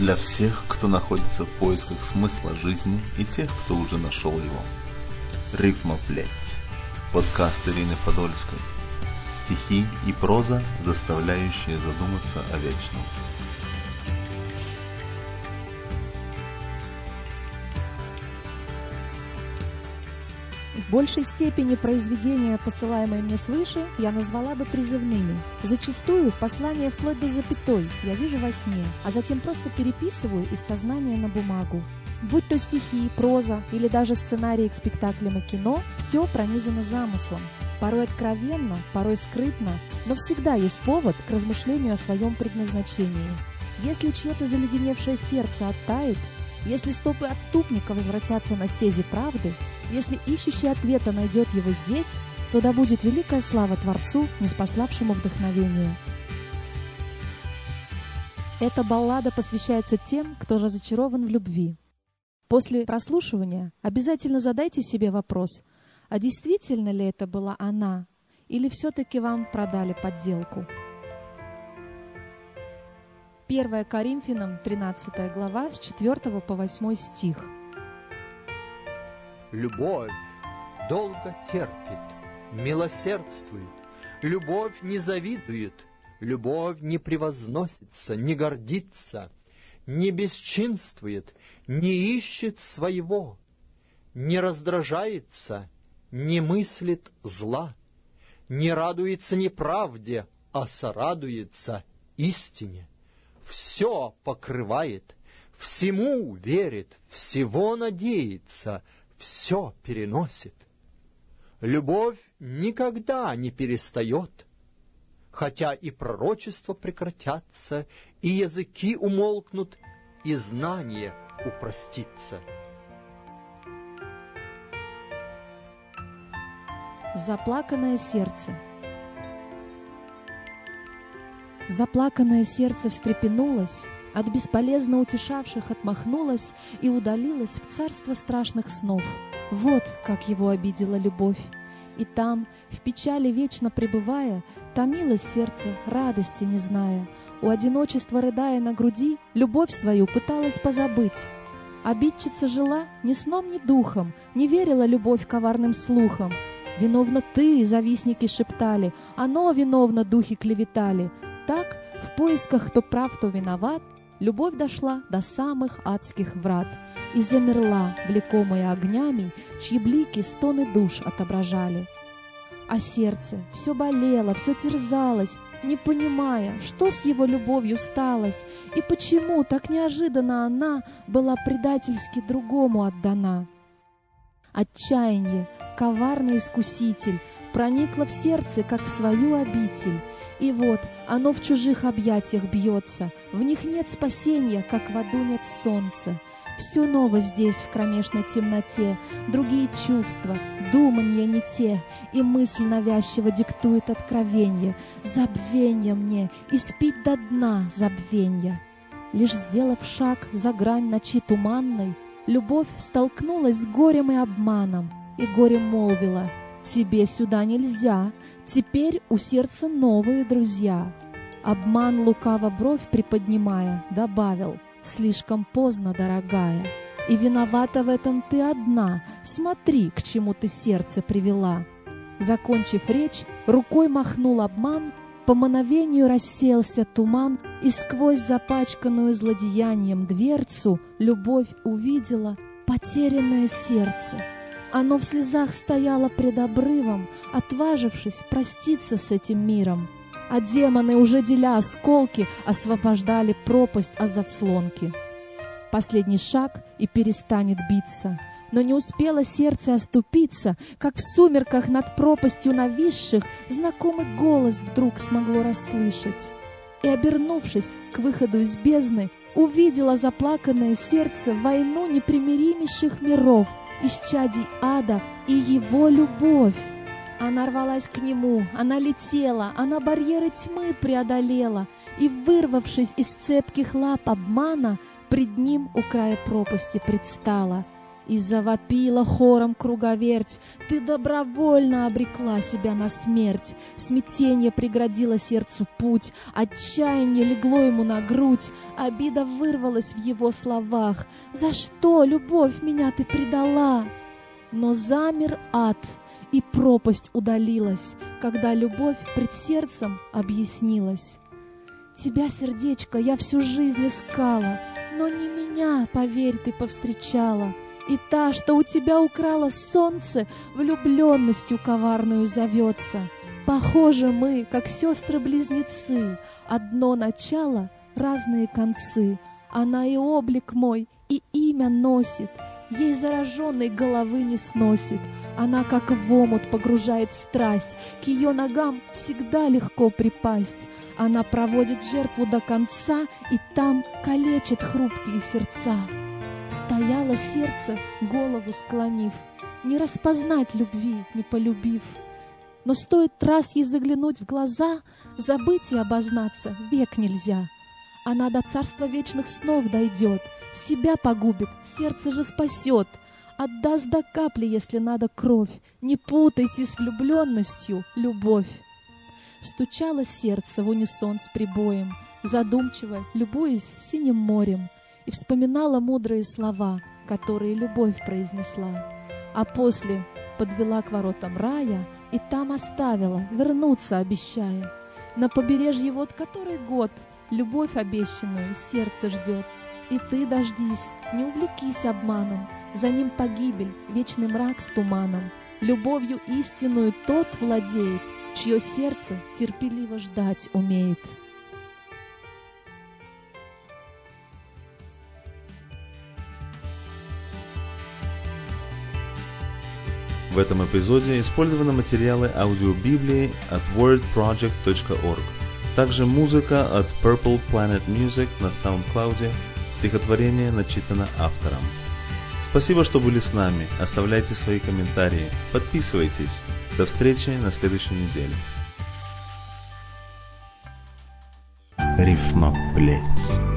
для всех, кто находится в поисках смысла жизни и тех, кто уже нашел его. Рифма плеть. Подкаст Ирины Подольской. Стихи и проза, заставляющие задуматься о вечном. Большей степени произведения, посылаемые мне свыше, я назвала бы призывными. Зачастую послание вплоть до запятой я вижу во сне, а затем просто переписываю из сознания на бумагу. Будь то стихи, проза или даже сценарии к спектаклям и кино, все пронизано замыслом. Порой откровенно, порой скрытно, но всегда есть повод к размышлению о своем предназначении. Если чье-то заледеневшее сердце оттает, если стопы отступника возвратятся на стези правды, если ищущий ответа найдет его здесь, то да будет великая слава Творцу, неспославшему вдохновение. Эта баллада посвящается тем, кто разочарован в любви. После прослушивания обязательно задайте себе вопрос, а действительно ли это была она, или все-таки вам продали подделку? 1 Коринфянам, 13 глава, с 4 по 8 стих. Любовь долго терпит, милосердствует, любовь не завидует, любовь не превозносится, не гордится, не бесчинствует, не ищет своего, не раздражается, не мыслит зла, не радуется неправде, а сорадуется истине все покрывает, всему верит, всего надеется, все переносит. Любовь никогда не перестает, хотя и пророчества прекратятся, и языки умолкнут, и знание упростится. Заплаканное сердце – Заплаканное сердце встрепенулось, от бесполезно утешавших отмахнулось и удалилось в царство страшных снов. Вот как его обидела любовь. И там, в печали вечно пребывая, томилось сердце, радости не зная. У одиночества, рыдая на груди, любовь свою пыталась позабыть. Обидчица жила ни сном, ни духом, не верила любовь коварным слухам. «Виновна ты!» — завистники шептали, «Оно виновно!» — духи клеветали — так, в поисках кто прав, кто виноват, любовь дошла до самых адских врат и замерла, влекомая огнями, чьи блики стоны душ отображали. А сердце все болело, все терзалось, не понимая, что с его любовью сталось и почему так неожиданно она была предательски другому отдана. Отчаяние, коварный искуситель, проникло в сердце, как в свою обитель, и вот оно в чужих объятиях бьется, в них нет спасения, как в аду нет солнца. Все ново здесь, в кромешной темноте, другие чувства, думанья не те, и мысль навязчиво диктует откровенье, забвенье мне, и спить до дна забвенья. Лишь сделав шаг за грань ночи туманной, любовь столкнулась с горем и обманом, и горе молвила, «Тебе сюда нельзя, Теперь у сердца новые друзья. Обман лукаво бровь приподнимая, добавил, слишком поздно, дорогая. И виновата в этом ты одна, смотри, к чему ты сердце привела. Закончив речь, рукой махнул обман, по мановению рассеялся туман, и сквозь запачканную злодеянием дверцу любовь увидела потерянное сердце — оно в слезах стояло пред обрывом, отважившись проститься с этим миром. А демоны, уже деля осколки, освобождали пропасть от заслонки. Последний шаг и перестанет биться. Но не успело сердце оступиться, как в сумерках над пропастью нависших знакомый голос вдруг смогло расслышать. И, обернувшись к выходу из бездны, увидела заплаканное сердце войну непримиримейших миров — исчадий ада и его любовь. Она рвалась к нему, она летела, она барьеры тьмы преодолела, и, вырвавшись из цепких лап обмана, пред ним у края пропасти предстала. И завопила хором круговерть, Ты добровольно обрекла себя на смерть. Смятение преградило сердцу путь, Отчаяние легло ему на грудь, Обида вырвалась в его словах. «За что, любовь, меня ты предала?» Но замер ад, и пропасть удалилась, Когда любовь пред сердцем объяснилась. Тебя, сердечко, я всю жизнь искала, Но не меня, поверь, ты повстречала — и та, что у тебя украла солнце, влюбленностью коварную зовется. Похожи мы, как сестры-близнецы, одно начало, разные концы. Она и облик мой, и имя носит, ей зараженной головы не сносит. Она, как в омут, погружает в страсть, к ее ногам всегда легко припасть. Она проводит жертву до конца, и там калечит хрупкие сердца. Стояло сердце, голову склонив, Не распознать любви, не полюбив. Но стоит раз ей заглянуть в глаза, Забыть и обознаться век нельзя. Она до царства вечных снов дойдет, Себя погубит, сердце же спасет, Отдаст до капли, если надо, кровь. Не путайте с влюбленностью любовь. Стучало сердце в унисон с прибоем, Задумчиво, любуясь синим морем — и вспоминала мудрые слова, которые любовь произнесла. А после подвела к воротам рая и там оставила, вернуться обещая. На побережье вот который год любовь обещанную сердце ждет. И ты дождись, не увлекись обманом, за ним погибель, вечный мрак с туманом. Любовью истинную тот владеет, чье сердце терпеливо ждать умеет. В этом эпизоде использованы материалы аудиобиблии от wordproject.org. Также музыка от Purple Planet Music на SoundCloud. Стихотворение начитано автором. Спасибо, что были с нами. Оставляйте свои комментарии. Подписывайтесь. До встречи на следующей неделе. Рифма, блять.